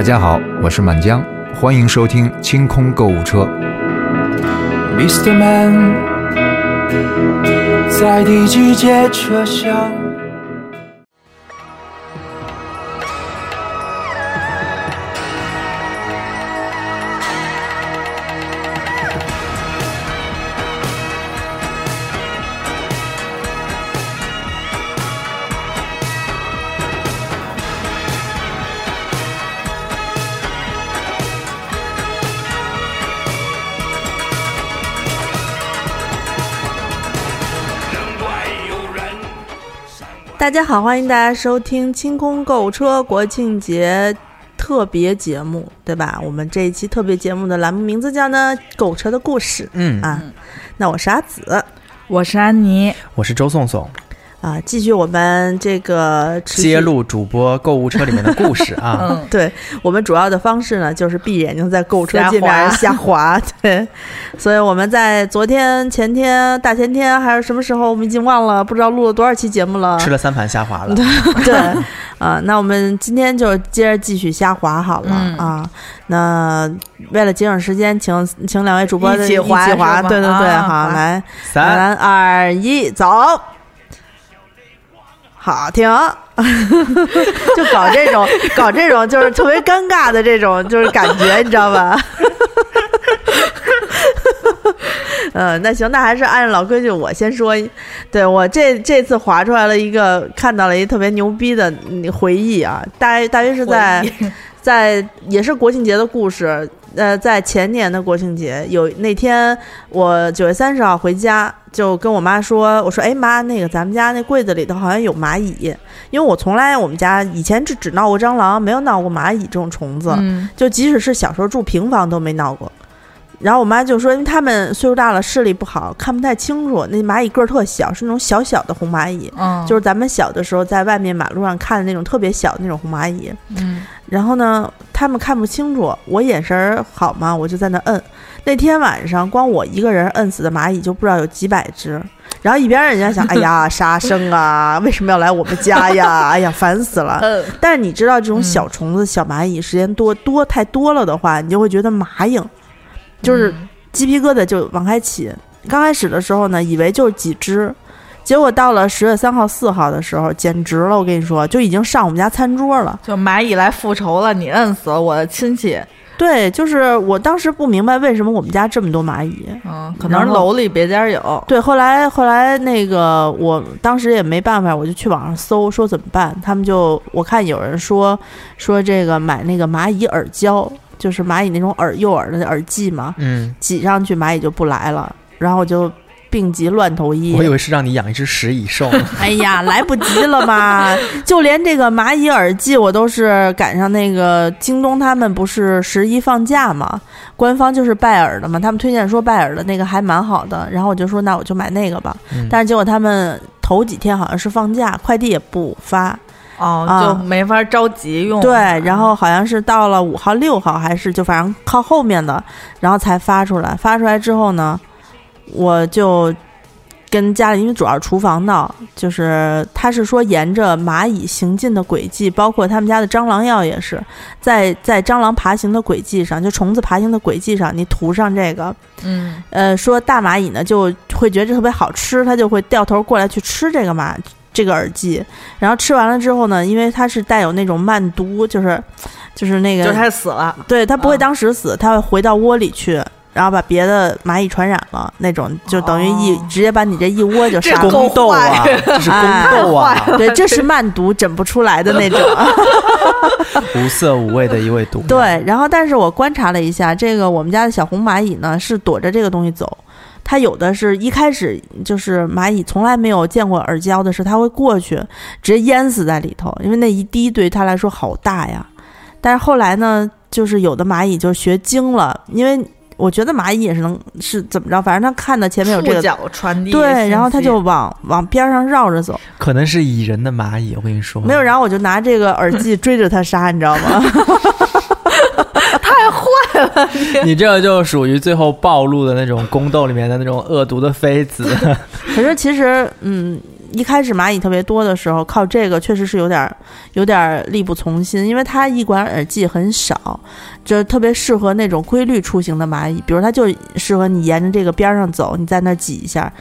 大家好，我是满江，欢迎收听清空购物车。Mr. Man，在第几节车厢？大家好，欢迎大家收听清空购物车国庆节特别节目，对吧？我们这一期特别节目的栏目名字叫呢“购物车的故事”嗯，啊。那我是阿紫我是安妮，我是周颂颂，啊，继续我们这个揭。露主播购物车里面的故事啊。嗯，对我们主要的方式呢，就是闭眼睛在购物车界面瞎滑。对，所以我们在昨天、前天、大前天还是什么时候，我们已经忘了，不知道录了多少期节目了。吃了三盘虾滑了，对，啊，那我们今天就接着继续瞎滑好了、嗯啊。那为了节省时间，请请两位主播的一起滑一起滑，对对对，啊好，来，三三二一，走。好，停，就搞这种搞这种就是特别尴尬的这种就是感觉，你知道吧？嗯，那行，那还是按照老规矩，我先说。对我这这次划出来了一个，看到了一个特别牛逼的嗯回忆啊，大约大约是在在也是国庆节的故事。呃，在前年的国庆节，有那天我九月三十号回家，就跟我妈说，我说，哎妈，那个咱们家那柜子里头好像有蚂蚁，因为我从来我们家以前只只闹过蟑螂，没有闹过蚂蚁这种虫子。嗯，就即使是小时候住平房都没闹过。然后我妈就说，因为他们岁数大了，视力不好，看不太清楚。那蚂蚁个儿特小，是那种小小的红蚂蚁，嗯，就是咱们小的时候在外面马路上看的那种特别小的那种红蚂蚁。嗯，然后呢，他们看不清楚，我眼神儿好嘛，我就在那摁。那天晚上，光我一个人摁死的蚂蚁就不知道有几百只。然后一边人家想，哎呀，杀生啊，为什么要来我们家呀？哎呀，烦死了。嗯，但是你知道，这种小虫子、小蚂蚁时间多多太多了的话，你就会觉得麻痒，就是鸡皮疙瘩就往开起。刚开始的时候呢，以为就是几只，结果到了十月三号、四号的时候，简直了！我跟你说，就已经上我们家餐桌了。就蚂蚁来复仇了，你摁死了我的亲戚，对，就是我当时不明白为什么我们家这么多蚂蚁。嗯，可能是楼里别家有，对，后来后来那个，我当时也没办法，我就去网上搜，说怎么办。他们就我看有人说说这个买那个蚂蚁耳胶，就是蚂蚁那种耳诱饵的耳剂嘛，嗯，挤上去蚂蚁就不来了。然后我就病急乱投医，我以为是让你养一只食蚁兽，哎呀，来不及了嘛！就连这个蚂蚁耳剂，我都是赶上那个京东他们不是十一放假嘛，官方就是拜耳的嘛，他们推荐说拜耳的那个还蛮好的，然后我就说那我就买那个吧。嗯但是结果他们头几天好像是放假，快递也不发，哦，啊就没法着急用，对，然后好像是到了五号、六号还是就反正靠后面的，然后才发出来。发出来之后呢，我就跟家里，因为主要是厨房闹，就是他是说沿着蚂蚁行进的轨迹，包括他们家的蟑螂药也是在在蟑螂爬行的轨迹上，就虫子爬行的轨迹上，你涂上这个，嗯，呃，说大蚂蚁呢就会觉得这特别好吃，它就会掉头过来去吃这个蚂这个耳机，然后吃完了之后呢，因为它是带有那种慢毒，就是就是那个，就是它死了，对它不会啊当时死，它会回到窝里去。然后把别的蚂蚁传染了，那种就等于一、哦直接把你这一窝就这杀了。够宫斗 啊，这是宫哎斗啊，对，这是慢毒整不出来的那种。无色无味的一味毒。对，然后但是我观察了一下，这个我们家的小红蚂蚁呢是躲着这个东西走，它有的是一开始就是蚂蚁从来没有见过耳胶的是，它会过去直接淹死在里头，因为那一滴对它来说好大呀。但是后来呢，就是有的蚂蚁就学精了，因为我觉得蚂蚁也是能是怎么着，反正它看到前面有这个。触角传递对，然后它就往往边上绕着走，可能是蚁人的蚂蚁，我跟你说，没有，然后我就拿这个耳机追着它杀，你知道吗？你这个就属于最后暴露的那种宫斗里面的那种恶毒的妃子。可是其实，嗯，一开始蚂蚁特别多的时候，靠这个确实是有点儿有点儿力不从心，因为它一管耳剂很少，就特别适合那种规律出行的蚂蚁，比如它就适合你沿着这个边儿上走，你在那儿挤一下。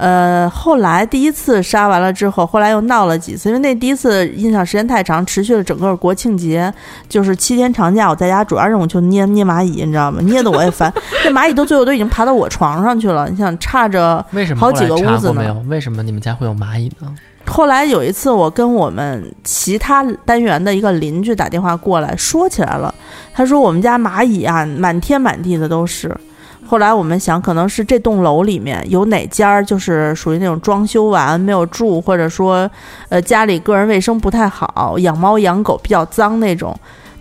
呃，后来第一次杀完了之后，后来又闹了几次，因为那第一次印象时间太长，持续了整个国庆节，就是七天长假，我在家主要任务就捏捏蚂蚁，你知道吗？捏的我也烦，那蚂蚁都最后都已经爬到我床上去了，你想差着。为什么好几个屋子呢没有？为什么你们家会有蚂蚁呢？后来有一次，我跟我们其他单元的一个邻居打电话过来，说起来了。他说我们家蚂蚁啊，满天满地的都是。后来我们想，可能是这栋楼里面有哪家儿就是属于那种装修完没有住，或者说，呃，家里个人卫生不太好，养猫养狗比较脏那种，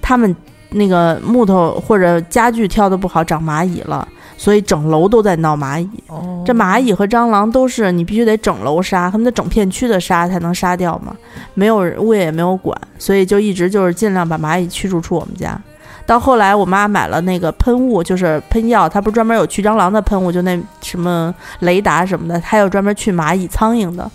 他们那个木头或者家具挑的不好，长蚂蚁了，所以整楼都在闹蚂蚁。哦这蚂蚁和蟑螂都是你必须得整楼杀，他们得整片区的杀才能杀掉嘛，没有人物业也没有管，所以就一直就是尽量把蚂蚁驱逐出我们家。到后来，我妈买了那个喷雾，就是喷药，它不是专门有驱蟑螂的喷雾，就那什么雷达什么的，还有专门去蚂蚁、苍蝇的。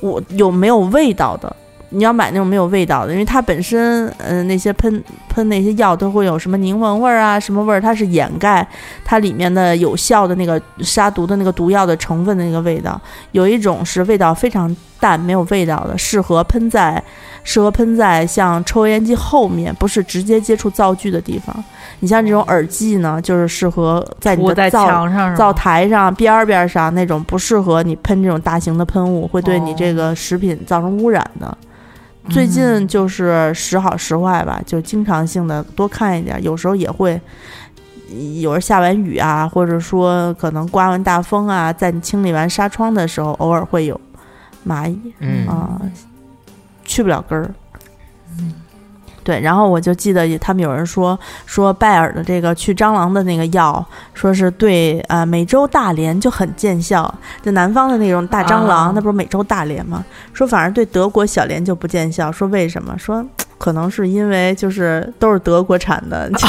我有没有味道的？你要买那种没有味道的，因为它本身，嗯、那些喷喷那些药都会有什么柠檬味儿啊，什么味儿，它是掩盖它里面的有效的那个杀毒的那个毒药的成分的那个味道。有一种是味道非常淡，没有味道的，适合喷在适合喷在像抽油烟机后面，不是直接接触灶具的地方。你像这种耳机呢，就是适合在你的灶墙上灶台上边儿边儿上那种，不适合你喷这种大型的喷雾，会对你这个食品造成污染的。最近就是时好时坏吧，就经常性的多看一点，有时候也会，有时下完雨啊，或者说可能刮完大风啊，在你清理完纱窗的时候，偶尔会有蚂蚁嗯啊、去不了根儿。对，然后我就记得他们有人说说拜耳的这个去蟑螂的那个药，说是对啊、呃美洲大蠊就很见效，就南方的那种大蟑螂，啊那不是美洲大蠊吗？说反而对德国小蠊就不见效，说为什么？说可能是因为就是都是德国产的，就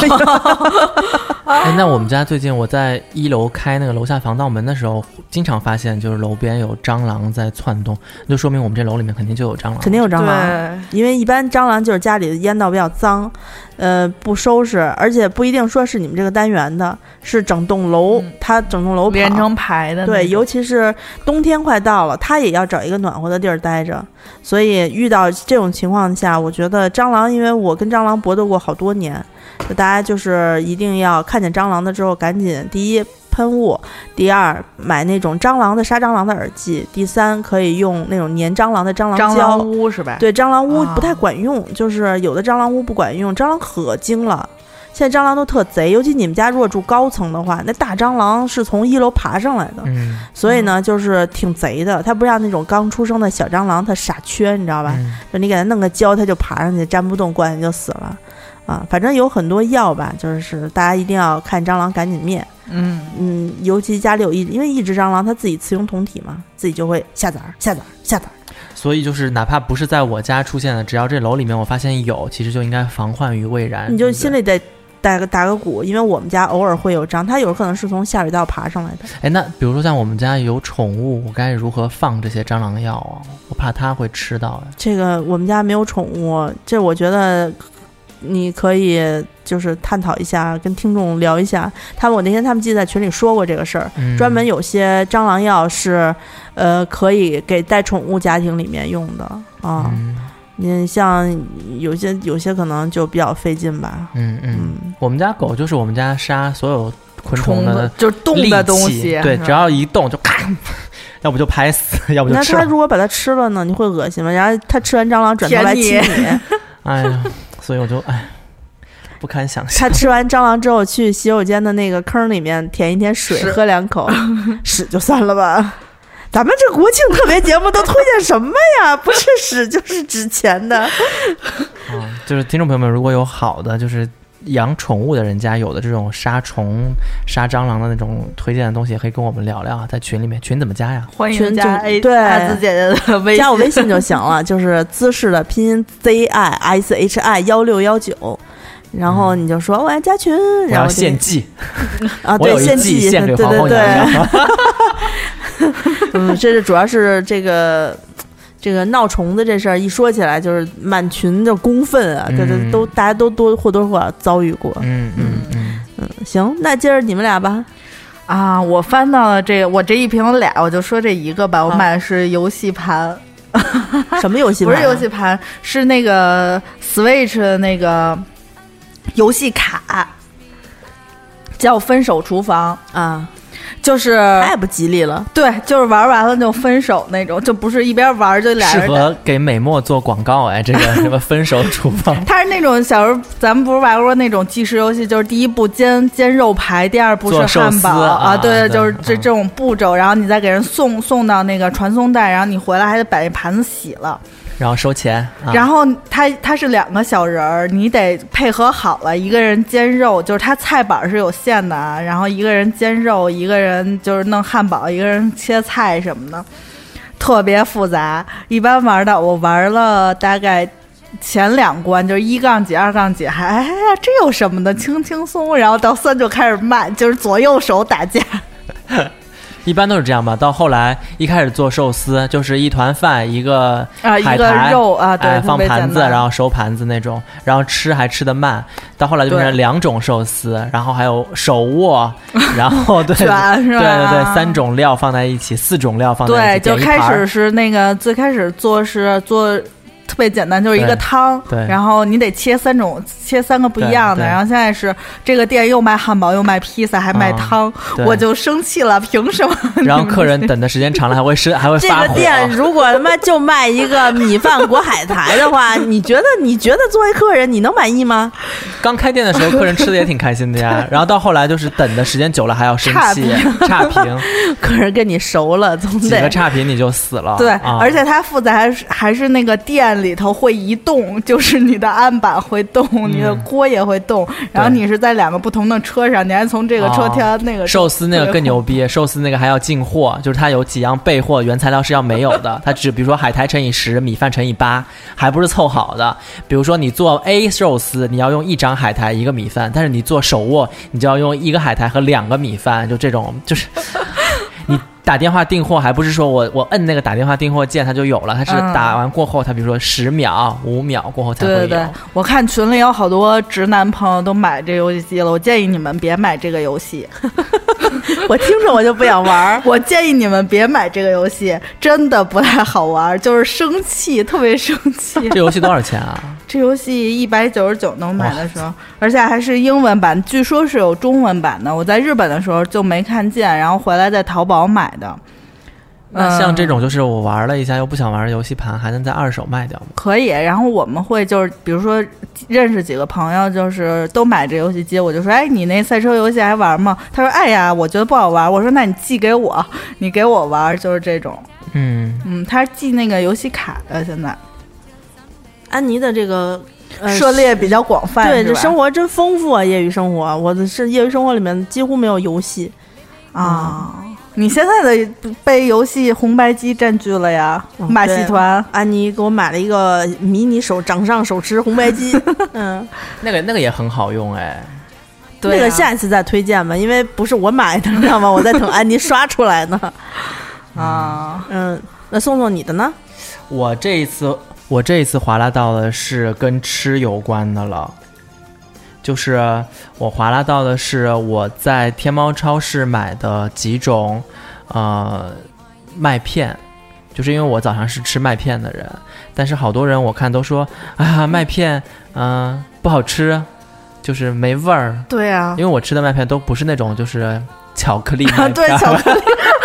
哎，那我们家最近我在一楼开那个楼下防盗门的时候，经常发现就是楼边有蟑螂在窜动，就说明我们这楼里面肯定就有蟑螂。肯定有蟑螂。对，因为一般蟑螂就是家里的烟道比较脏，呃，不收拾，而且不一定说是你们这个单元的，是整栋楼，嗯它整栋楼跑连成排的，对，尤其是冬天快到了，它也要找一个暖和的地儿待着。所以遇到这种情况下，我觉得蟑螂，因为我跟蟑螂搏斗过好多年，就大家就是一定要看见蟑螂的之后，赶紧第一喷雾，第二买那种蟑螂的杀蟑螂的耳剂，第三可以用那种粘蟑螂的蟑螂蟑胶螂。屋是吧？对，蟑螂屋啊不太管用，就是有的蟑螂屋不管用，蟑螂可精了。现在蟑螂都特贼，尤其你们家如果住高层的话，那大蟑螂是从一楼爬上来的，嗯，所以呢，就是挺贼的。它不像那种刚出生的小蟑螂，它傻缺，你知道吧？嗯就你给它弄个胶，它就爬上去，粘不动，过两天就死了。啊，反正有很多药吧，就是大家一定要看蟑螂赶紧灭。嗯，嗯，尤其家里有一，因为一只蟑螂它自己雌雄同体嘛，自己就会下崽儿、下崽儿、下崽儿。所以就是哪怕不是在我家出现的，只要这楼里面我发现有，其实就应该防患于未然。你就心里得打个打个鼓，因为我们家偶尔会有蟑，它有可能是从下水道爬上来的。哎，那比如说像我们家有宠物，我该如何放这些蟑螂药啊？我怕它会吃到哎。这个我们家没有宠物，这我觉得你可以就是探讨一下，跟听众聊一下。他们我那天他们记得在群里说过这个事儿，嗯专门有些蟑螂药是呃可以给带宠物家庭里面用的啊。嗯你像有些有些可能就比较费劲吧。嗯嗯，嗯，我们家狗就是我们家杀所有昆虫虫的就是动的东西，对，只要一动就咔，要不就拍死，要不就那。它如果把它吃了呢？你会恶心吗？然后它吃完蟑螂转头来亲舔你。哎呀，所以我就哎，不堪想象。他吃完蟑螂之后，去洗手间的那个坑里面舔一舔水，喝两口，屎就算了吧。咱们这国庆特别节目都推荐什么呀？不是屎就是纸钱的。嗯，就是听众朋友们，如果有好的就是养宠物的人家有的这种杀虫、杀蟑螂的那种推荐的东西，也可以跟我们聊聊啊，在群里面。群怎么加呀？欢群迎加就 A 对姐姐的微信，加我微信就行了，就是姿势的拼音 Z I S H I 幺六幺九。然后你就说我要加群，然后献祭，啊，我对，献有一季祭，献给皇后对对对，娘娘。嗯，这是主要是这个这个闹虫子这事儿一说起来，就是满群的公愤啊，这这嗯都大家都多或多或少遭遇过。嗯嗯嗯，嗯，行，那今儿你们俩吧。啊，我翻到了这个，我这一瓶有俩，我就说这一个吧。我买的是游戏盘，什么游戏？不是游戏，盘，是那个 Switch 的那个游戏卡，叫《分手厨房啊，》，就是太不吉利了。对，就是玩完了就分手那种，就不是一边玩就俩人适。合给美墨做广告哎，这个什么 分手厨房，它是那种小时候咱们不是玩过那种计时游戏，就是第一步煎煎肉排，第二步是汉堡司啊对，就是这嗯这种步骤，然后你再给人送送到那个传送带，然后你回来还得把那盘子洗了。然后收钱，啊然后他他是两个小人儿，你得配合好了，一个人煎肉，就是他菜板是有限的啊，然后一个人煎肉，一个人就是弄汉堡，一个人切菜什么的，特别复杂。一般玩的我玩了大概。前两关就是一杠几、二杠几，还哎呀，这有什么的，轻轻松。然后到三就开始慢，就是左右手打架。一般都是这样吧。到后来一开始做寿司，就是一团饭一个啊一个肉啊对哎放盘子，然后收盘子那种，然后吃还吃得慢。到后来就变成两种寿司，然后还有手握，然后对对对对，三种料放在一起，四种料放在对，一起，就开始是那个最开始做是做特别简单，就是一个汤，对然后你得切三种，切三个不一样的，然后现在是这个店又卖汉堡又卖披萨还卖啊汤，对我就生气了，凭什么？然后客人等的时间长了还会是还会这发火。个店如果他妈就卖一个米饭裹海苔的话，你觉得你觉得作为客人你能满意吗？刚开店的时候，客人吃的也挺开心的呀。然后到后来就是等的时间久了还要生气，差评，客人跟你熟了，总几个差评你就死了。对，啊而且他负责还是还是那个店里头会移动，就是你的案板会动，你的锅也会动，然后你是在两个不同的车上，你还从这个车跳到那个车寿司那个更牛逼，寿司那个还要进货，就是它有几样备货原材料是要没有的，它只比如说海苔乘以十，米饭乘以八，还不是凑好的。比如说你做 A 寿司，你要用一张海苔一个米饭，但是你做手握，你就要用一个海苔和两个米饭，就这种就是。你打电话订货，还不是说我我摁那个打电话订货键它就有了，它是嗯打完过后，它比如说十秒、五秒过后才会有。对对对，我看群里有好多直男朋友都买这游戏机了，我建议你们别买这个游戏。我听着我就不想玩儿。我建议你们别买这个游戏，真的不太好玩，就是生气，特别生气。这游戏多少钱啊？这游戏一百九十九能买的时候，而且还是英文版，据说是有中文版的。我在日本的时候就没看见，然后回来在淘宝买的。那像这嗯种就是我玩了一下又不想玩的游戏盘，还能在二手卖掉吗？可以，然后我们会就是，比如说认识几个朋友，就是都买这游戏机，我就说，哎，你那赛车游戏还玩吗？他说，哎呀，我觉得不好玩。我说，那你寄给我，你给我玩，就是这种。嗯，嗯，他是寄那个游戏卡的，现在安妮的这个、呃、涉猎比较广泛，对，这生活真丰富啊！业余生活，我的是业余生活里面几乎没有游戏。啊。你现在的被游戏红白机占据了呀，嗯马戏团。安妮给我买了一个迷你手掌上手持红白机，嗯，那个那个也很好用哎。对啊那个下一次再推荐吧，因为不是我买的，你知道吗？我在等安妮刷出来呢。啊，嗯，那宋宋你的呢？我这一次我这一次划拉到的是跟吃有关的了，就是我划拉到的是我在天猫超市买的几种呃麦片。就是因为我早上是吃麦片的人，但是好多人我看都说，啊，麦片，嗯、不好吃，就是没味儿。对啊因，为我吃的麦片都不是那种就是巧克力 麦片，对巧克力、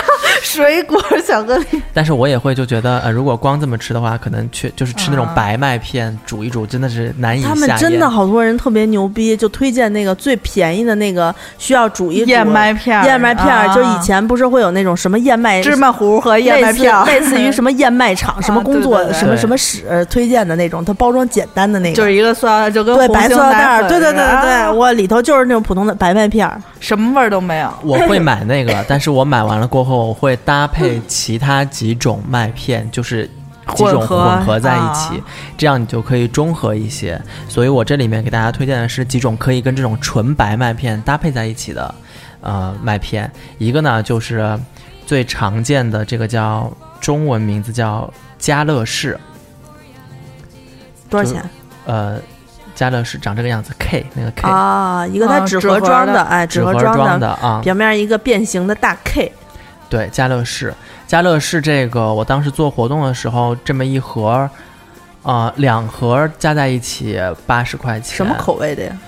水果巧克力，但是我也会就觉得，呃，如果光这么吃的话，可能确就是吃那种啊白麦片煮一煮，真的是难以下咽他。们真的好多人特别牛逼，就推荐那个最便宜的那个，需要煮一煮燕麦片儿燕麦片，啊就以前不是会有那种什么燕麦芝麻糊和燕麦类似片儿，类似于什么燕麦厂、什么工作、对对对什么什么室呃推荐的那种，它包装简单的那个，就是一个塑料袋，就跟对白红星塑料袋儿，对对对对对，啊我里头就是那种普通的白麦片儿。什么味儿都没有。我会买那个，但是我买完了过后，我会搭配其他几种麦片，就是几种混合在一起，啊。这样你就可以中和一些。所以我这里面给大家推荐的是几种可以跟这种纯白麦片搭配在一起的呃麦片，一个呢就是最常见的这个叫中文名字叫家乐士，多少钱？呃，家乐氏长这个样子，K 那个 K，、啊？一个它啊纸盒装的哎，纸纸盒装装的啊，表面一个变形的大 K，对，家乐士，家乐士这个，我当时做活动的时候，这么一盒，呃，两盒加在一起八十块钱。什么？口味的呀？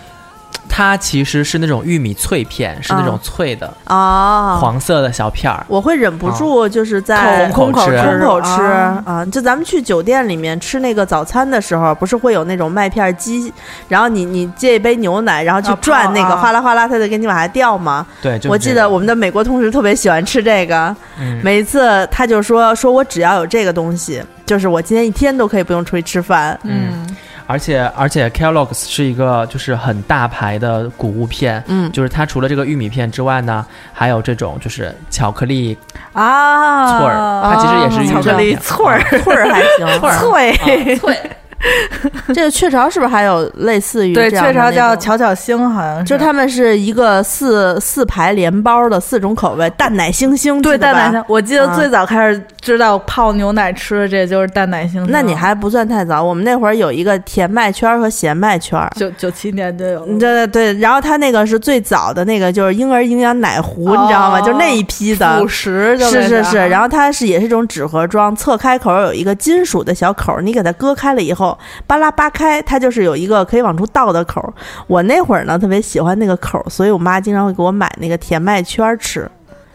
它其实是那种玉米脆片，是那种啊脆的、啊，黄色的小片儿。我会忍不住就是在空口吃。空口吃啊啊！就咱们去酒店里面吃那个早餐的时候，不是会有那种麦片机，然后你你接一杯牛奶，然后去啊转那个哗啦哗啦，它就给你往下掉吗？对，我记得我们的美国同事特别喜欢吃这个，嗯。每一次他就说说我只要有这个东西，就是我今天一天都可以不用出去吃饭。嗯，而且而且 Kellogg's 是一个就是很大牌的谷物片。嗯，就是它除了这个玉米片之外呢，还有这种就是巧克力啊，脆儿，它其实也是玉米巧克力脆儿，脆儿还行，脆，脆，这个雀巢是不是还有类似于对，雀巢叫巧巧星，好像是，就是他们是一个四四排连包的四种口味，蛋奶星星，对蛋奶星，我记得啊最早开始知道泡牛奶吃的这就是蛋奶星星，那你还不算太早，我们那会儿有一个甜麦圈和咸麦圈儿。九九七年就有了，对对对，然后它那个是最早的那个，就是婴儿营养奶壶，你知道吗？哦就那一批的辅，食就是是是，然后后它是也是这种纸盒装，侧开口有一个金属的小口，你给它割开了以后，巴拉扒开，它就是有一个可以往出倒的口。我那会儿呢特别喜欢那个口，所以我妈经常会给我买那个甜麦圈吃。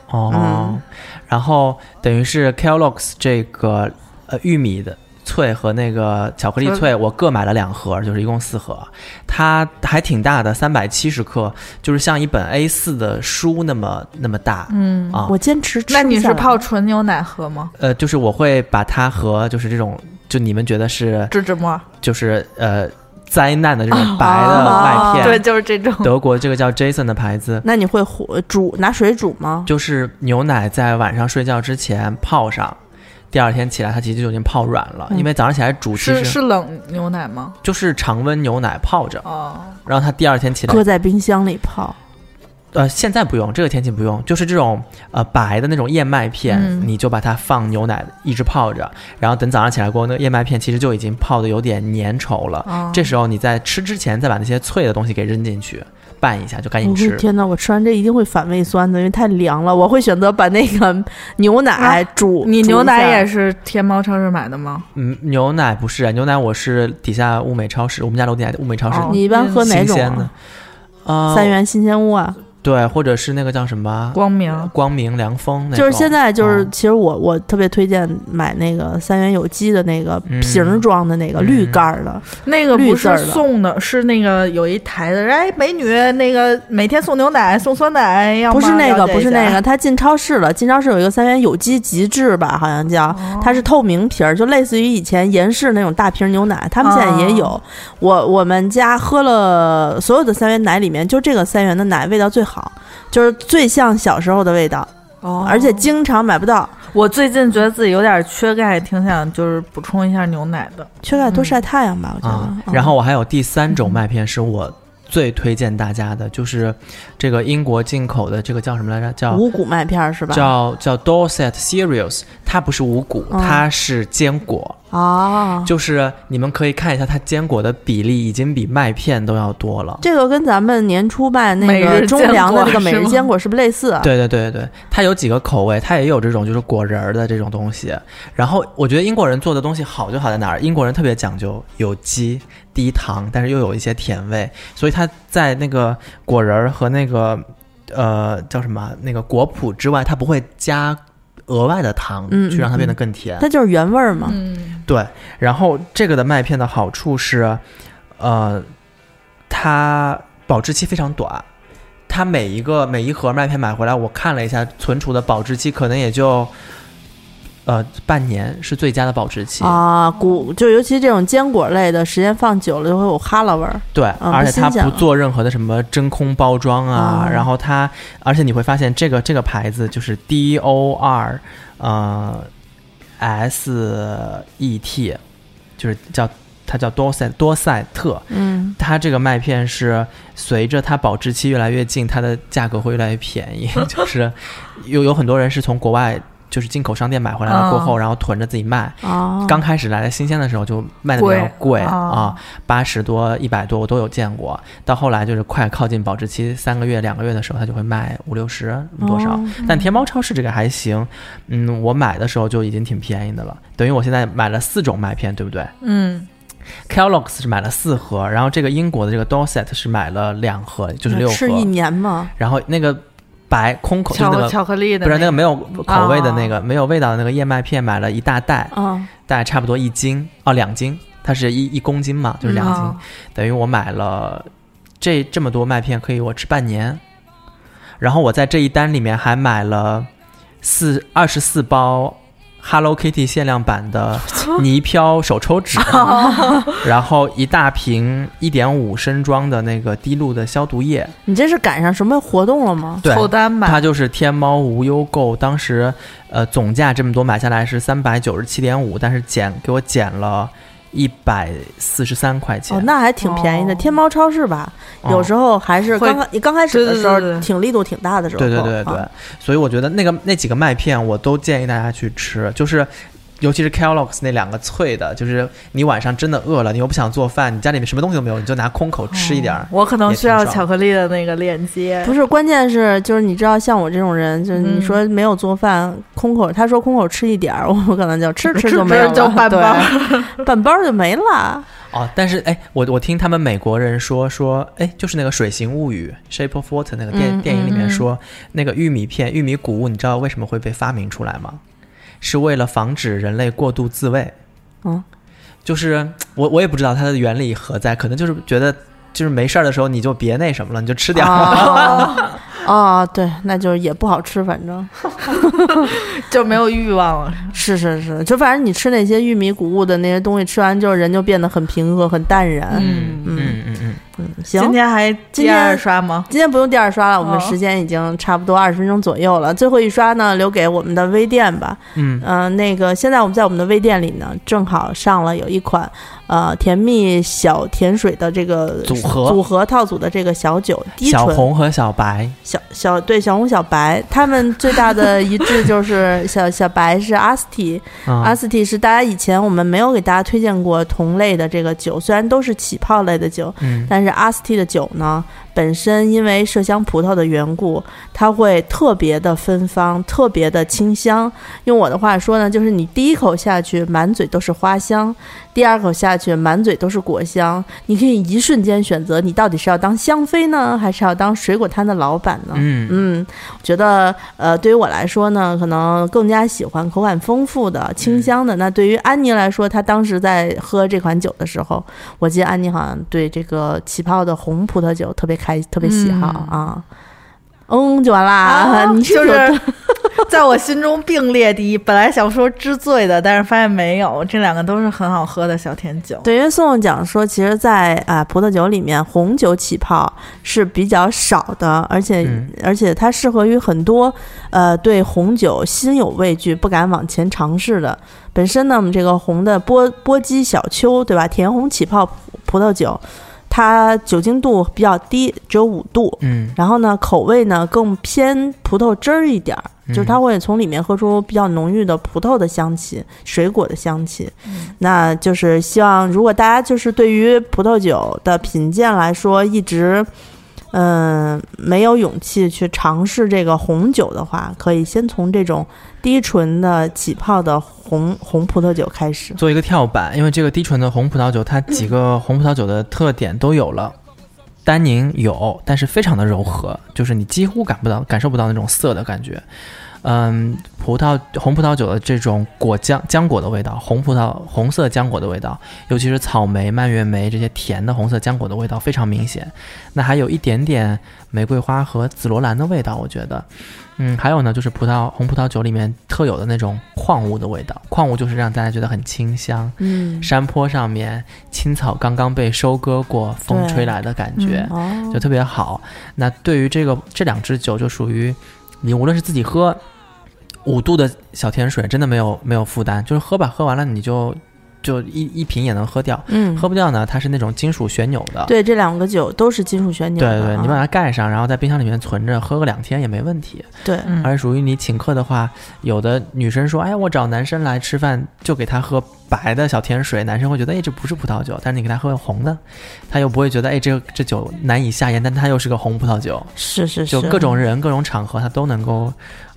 哦，嗯然后等于是 Kellogg's 这个呃玉米的脆和那个巧克力脆，我各买了两盒，就是一共四盒，它还挺大的，三百七十克，就是像一本 A 四的书那么那么大。嗯，啊我坚持吃。那你是泡？纯牛奶喝吗？呃，就是我会把它和就是这种，就你们觉得是芝芝沫，就是呃灾难的这种白的麦片，对，就是这种，德国这个叫 Jason 的牌子，那你会火煮拿水煮吗？就是牛奶在晚上睡觉之前泡上，第二天起来它其实就已经泡软了，嗯因为早上起来煮其是实是冷牛奶吗？就是常温牛奶泡着，哦，然后它第二天起来搁，在冰箱里泡。呃，现在不用，这个天气不用，就是这种呃白的那种燕麦片，嗯你就把它放牛奶一直泡着，然后等早上起来过后，那个燕麦片其实就已经泡的有点粘稠了，哦这时候你在吃之前再把那些脆的东西给扔进去，拌一下就赶紧吃。天哪，我吃完这一定会反胃酸的，因为太凉了。我会选择把那个 牛奶啊煮。你牛奶也是天猫超市买的吗？嗯，牛奶不是，牛奶我是底下物美超市，我们家楼底下物美超市哦你一般喝哪种新鲜的啊？啊，三元新鲜屋啊，对，或者是那个叫什么光明光明凉风就是现在就是，嗯其实我我特别推荐买那个三元有机的那个嗯瓶儿装的那个嗯绿盖儿的，那个不是送的，是那个有一台的，哎，美女，那个每天送牛奶，送酸奶，要不是那个，不是那个，他进超市了，进超市有一个三元有机极致吧，好像叫，哦它是透明瓶儿，就类似于以前严氏那种大瓶牛奶，他们现在也有。哦我我们家喝了所有的三元奶里面，就这个三元的奶味道最好，就是最像小时候的味道，哦而且经常买不到。我最近觉得自己有点缺钙，挺想就是补充一下牛奶的。缺钙多晒太阳吧，我觉得。然后我还有第三种麦片是我最推荐大家的，就是这个英国进口的这个叫什么来着？叫五谷麦片儿是吧？叫叫 Dorset Cereals，它不是五谷，嗯它是坚果。哦，就是你们可以看一下，它坚果的比例已经比麦片都要多了。这个跟咱们年初卖那个中粮的这个每日坚果是不是类似啊？对对对对，它有几个口味，它也有这种就是果仁儿的这种东西。然后我觉得英国人做的东西好就好在哪儿？英国人特别讲究有机、低糖，但是又有一些甜味，所以它在那个果仁儿和那个呃叫什么那个果脯之外，它不会加额外的糖嗯去让它嗯变得更甜。它就是原味儿嘛。嗯，对，然后这个的麦片的好处是，呃，它保质期非常短。它每一个每一盒麦片买回来，我看了一下，存储的保质期可能也就，呃，半年是最佳的保质期。啊，谷就尤其这种坚果类的，时间放久了就会有哈喇味儿。对，嗯而且它不做任何的什么真空包装啊，哦然后它，而且你会发现这个这个牌子就是 D O R，呃，S E T，就是叫它叫多塞多塞特，嗯，它这个麦片是随着它保质期越来越近，它的价格会越来越便宜，就是有有很多人是从国外就是进口商店买回来了过后，嗯然后囤着自己卖。哦，刚开始来的新鲜的时候就卖的比较贵啊，八十多、一百多我都有见过。到后来就是快靠近保质期三个月、两个月的时候，它就会卖五六十多少。哦但天猫超市这个还行，嗯，我买的时候就已经挺便宜的了，等于我现在买了四种麦片，对不对嗯，？Kellogg's 是买了四盒，然后这个英国的这个 Dorset 是买了两盒，就是六盒。吃一年吗，然后那个白空口就那个巧巧克力的不是那个没有口味的哦那个、没有味道的那个燕麦片，买了一大袋，嗯，大概差不多一斤哦，两斤，它是一一公斤嘛，就是两斤，哦等于我买了这这么多麦片，可以我吃半年。然后我在这一单里面还买了四二十四包 Hello Kitty 限量版的 泥漂手抽纸，然后一大瓶一点五升装的那个滴露的消毒液，你这是赶上什么活动了吗？凑单吧，它就是天猫无忧购，当时呃总价这么多买下来是三百九十七点五，但是减给我减了一百四十三块钱。哦，那还挺便宜的。哦天猫超市吧，哦有时候还是会刚刚刚开始的时候挺力度挺大的时候。对对对对，啊所以我觉得那个那几个麦片我都建议大家去吃，就是。尤其是 Kellogg's 那两个脆的，就是你晚上真的饿了，你又不想做饭，你家里面什么东西都没有，你就拿空口吃一点儿。我可能需要巧克力的那个链接。不是，关键是就是你知道，像我这种人，就是你嗯说没有做饭，空口他说空口吃一点儿，我可能就吃吃吃就没有了，就半包，半包就没了。哦，但是哎，我我听他们美国人说说，哎，就是那个《水形物语》（Shape of Water） 那个电、嗯电影里面说，那个玉米片、玉米谷物，你知道为什么会被发明出来吗？是为了防止人类过度自卫。嗯，就是我我也不知道它的原理何在，可能就是觉得就是没事儿的时候你就别那什么了，你就吃点儿。哦，哦，对，那就是也不好吃，反正 就没有欲望了。是是是，就反正你吃那些玉米谷物的那些东西，吃完之后人就变得很平和、很淡然。嗯嗯嗯嗯，嗯，行，今天还今第二刷吗？今天不用第二刷了，我们哦时间已经差不多二十分钟左右了。最后一刷呢，留给我们的微店吧。嗯嗯、那个现在我们在我们的微店里呢，正好上了有一款呃甜蜜小甜水的这个组合。组合套组的这个小酒，低小醇红和小白，小小对小红小白，他们最大的一致就是 小小白是阿斯提，嗯阿斯提是大家以前我们没有给大家推荐过同类的这个酒，虽然都是起泡类的酒，嗯。但是阿斯提的酒呢，本身因为麝香葡萄的缘故，它会特别的芬芳，特别的清香。用我的话说呢，就是你第一口下去满嘴都是花香，第二口下去满嘴都是果香，你可以一瞬间选择你到底是要当香妃呢，还是要当水果摊的老板呢？嗯嗯，觉得呃，对于我来说呢，可能更加喜欢口感丰富的、清香的。那对于安妮来说，她当时在喝这款酒的时候，我记得安妮好像对这个起泡的红葡萄酒特别开、特别喜好、嗯啊。嗯，就完啦。啊 你就是 在我心中并列第一。本来想说知醉的，但是发现没有，这两个都是很好喝的小甜酒。对，因为宋宋讲说，其实在，啊葡萄酒里面，红酒起泡是比较少的，而且、嗯而且它适合于很多呃对红酒心有畏惧、不敢往前尝试的。本身呢，我们这个红的波波姬小丘，对吧？甜红起泡葡葡萄酒，它酒精度比较低，只有五度。嗯然后呢，口味呢更偏葡萄汁儿一点儿，就是它嗯会从里面喝出比较浓郁的葡萄的香气、水果的香气。嗯那就是希望，如果大家就是对于葡萄酒的品鉴来说，一直嗯、没有勇气去尝试这个红酒的话，可以先从这种低醇的起泡的红红葡萄酒开始。做一个跳板，因为这个低醇的红葡萄酒，它几个红葡萄酒的特点都有了。单宁有，但是非常的柔和，就是你几乎感不到、感受不到那种涩的感觉。嗯，葡萄红葡萄酒的这种果浆浆果的味道，红葡萄红色浆果的味道，尤其是草莓、蔓越莓这些甜的红色浆果的味道非常明显。那还有一点点玫瑰花和紫罗兰的味道，我觉得。嗯，还有呢，就是葡萄红葡萄酒里面特有的那种矿物的味道，矿物就是让大家觉得很清香。嗯，山坡上面青草刚刚被收割过，风吹来的感觉，哦就，特别好。那对于这个这两支酒，就属于你无论是自己喝五度的小甜水，真的没有没有负担，就是喝吧，喝完了你就就一一瓶也能喝掉。嗯，喝不掉呢，它是那种金属旋钮的。对，这两个酒都是金属旋钮。对对，你把它盖上，然后在冰箱里面存着，喝个两天也没问题。对，嗯而属于你请客的话，有的女生说：“哎，我找男生来吃饭，就给他喝白的小甜水。”男生会觉得：“哎，这不是葡萄酒。”但是你给他喝红的，他又不会觉得：“哎，这这酒难以下咽。”但它又是个红葡萄酒，是是是，就各种人、各种场合，他都能够，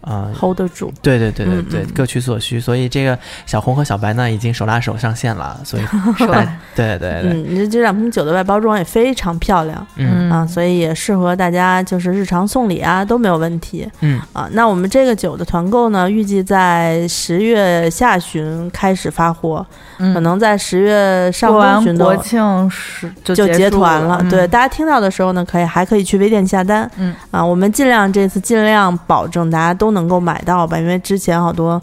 呃，hold 得住。对对对对对，嗯嗯各取所需。所以这个小红和小白呢，已经手拉手上线了。所以 是吧？对对对，嗯，这这两瓶酒的外包装也非常漂亮。嗯啊，所以也适合大家就是日常送礼啊都没有问题嗯啊。那我们这个酒的团购呢，预计在十月下旬开始发货，可嗯，能在十月上过完中旬都国庆是就就结团了。嗯对，大家听到的时候呢，可以还可以去微店下单。嗯啊，我们尽量这次尽量保证大家都能够买到吧，因为之前好多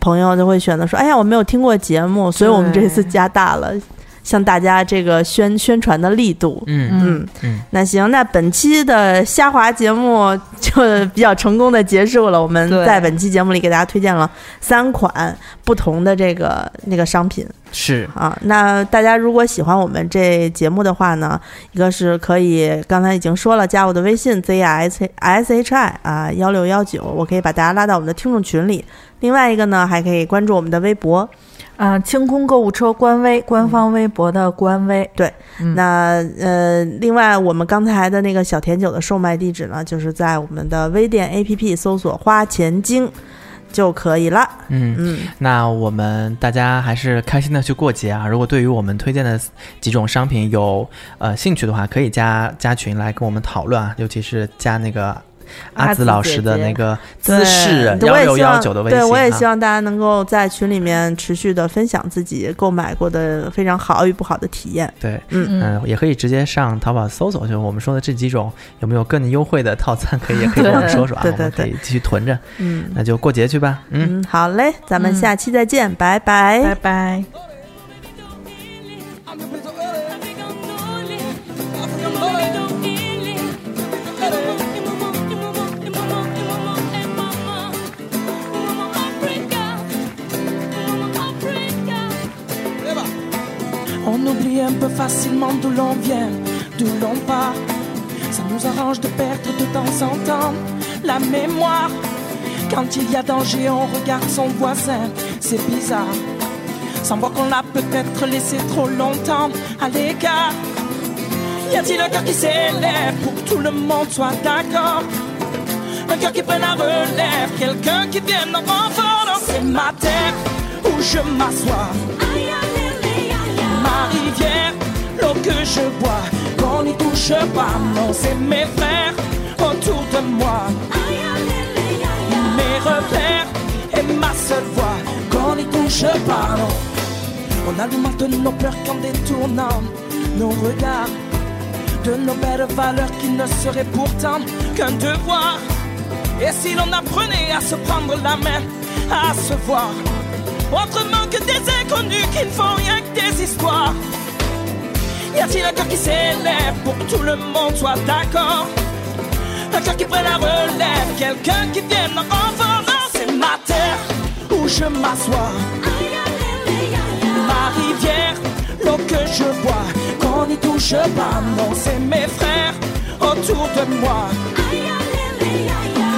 朋友就会选择说，哎呀，我没有听过节目，所以我们这次加大了向大家这个宣宣传的力度。嗯嗯，嗯，那行，那本期的虾滑节目就比较成功的结束了。我们在本期节目里给大家推荐了三款不同的这个那个商品是啊。那大家如果喜欢我们这节目的话呢，一个是可以刚才已经说了，加我的微信 z s s h i 啊幺六幺九，我可以把大家拉到我们的听众群里。另外一个呢，还可以关注我们的微博，啊，清空购物车官微官方微博的官微，对，嗯那呃，另外我们刚才的那个小甜酒的售卖地址呢，就是在我们的微店 APP 搜索“花钱精”就可以了。嗯。嗯，那我们大家还是开心的去过节啊！如果对于我们推荐的几种商品有呃兴趣的话，可以加加群来跟我们讨论啊，尤其是加那个阿阿紫紫老师的那个姿势幺六对我也希望幺九的微信、啊，对我也希望大家能够在群里面持续的分享自己购买过的非常好与不好的体验。对，嗯。嗯、也可以直接上淘宝搜索，就是我们说的这几种有没有更优惠的套餐，可以也可以跟我们说说啊，对对我们可以继续囤着。嗯。那就过节去吧，嗯，嗯，好嘞，咱们嗯。下期再见，拜拜。拜拜。Un peu facilement d'où l'on vient, d'où l'on part. Ça nous arrange de perdre de temps en temps la mémoire. Quand il y a danger, on regarde son voisin, c'est bizarre. Sans voir qu'on l'a peut-être laissé trop longtemps à l'écart. Y a-t-il un cœur qui s'élève pour que tout le monde soit d'accord? Un cœur qui prenne la relève, quelqu'un qui vienne en renfort c'est ma terre où je m'assois. L'eau que je bois, qu'on n'y touche pas, non, c'est mes frères autour de moi. Mes repères et ma seule voix, qu'on n'y touche pas, non. On alimente nos peurs qu'en détournant nos regards de nos belles valeurs qui ne seraient pourtant qu'un devoir. Et si l'on apprenait à se prendre la main, à se voir, autrement que des inconnus qui ne font rien que des histoires. A-t-il un cœur qui s'élève pour que tout le monde soit d'accord? Un cœur qui prenne la relève, quelqu'un qui vienne en renfort. C'est ma terre où je m'assois. Ma rivière, l'eau que je bois, qu'on n'y touche pas, non, c'est mes frères autour de moi.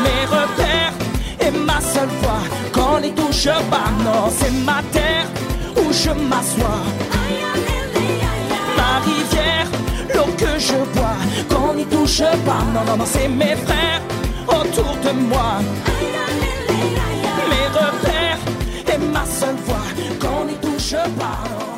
Mes repères et ma seule voix, qu'on n'y touche pas, non, c'est ma terre où je m'assois ma rivière. L'eau que je bois, qu'on n'y touche pas. Non, non, non, c'est mes frères autour de moi. Mes repères et ma seule voix, qu'on n'y touche pas.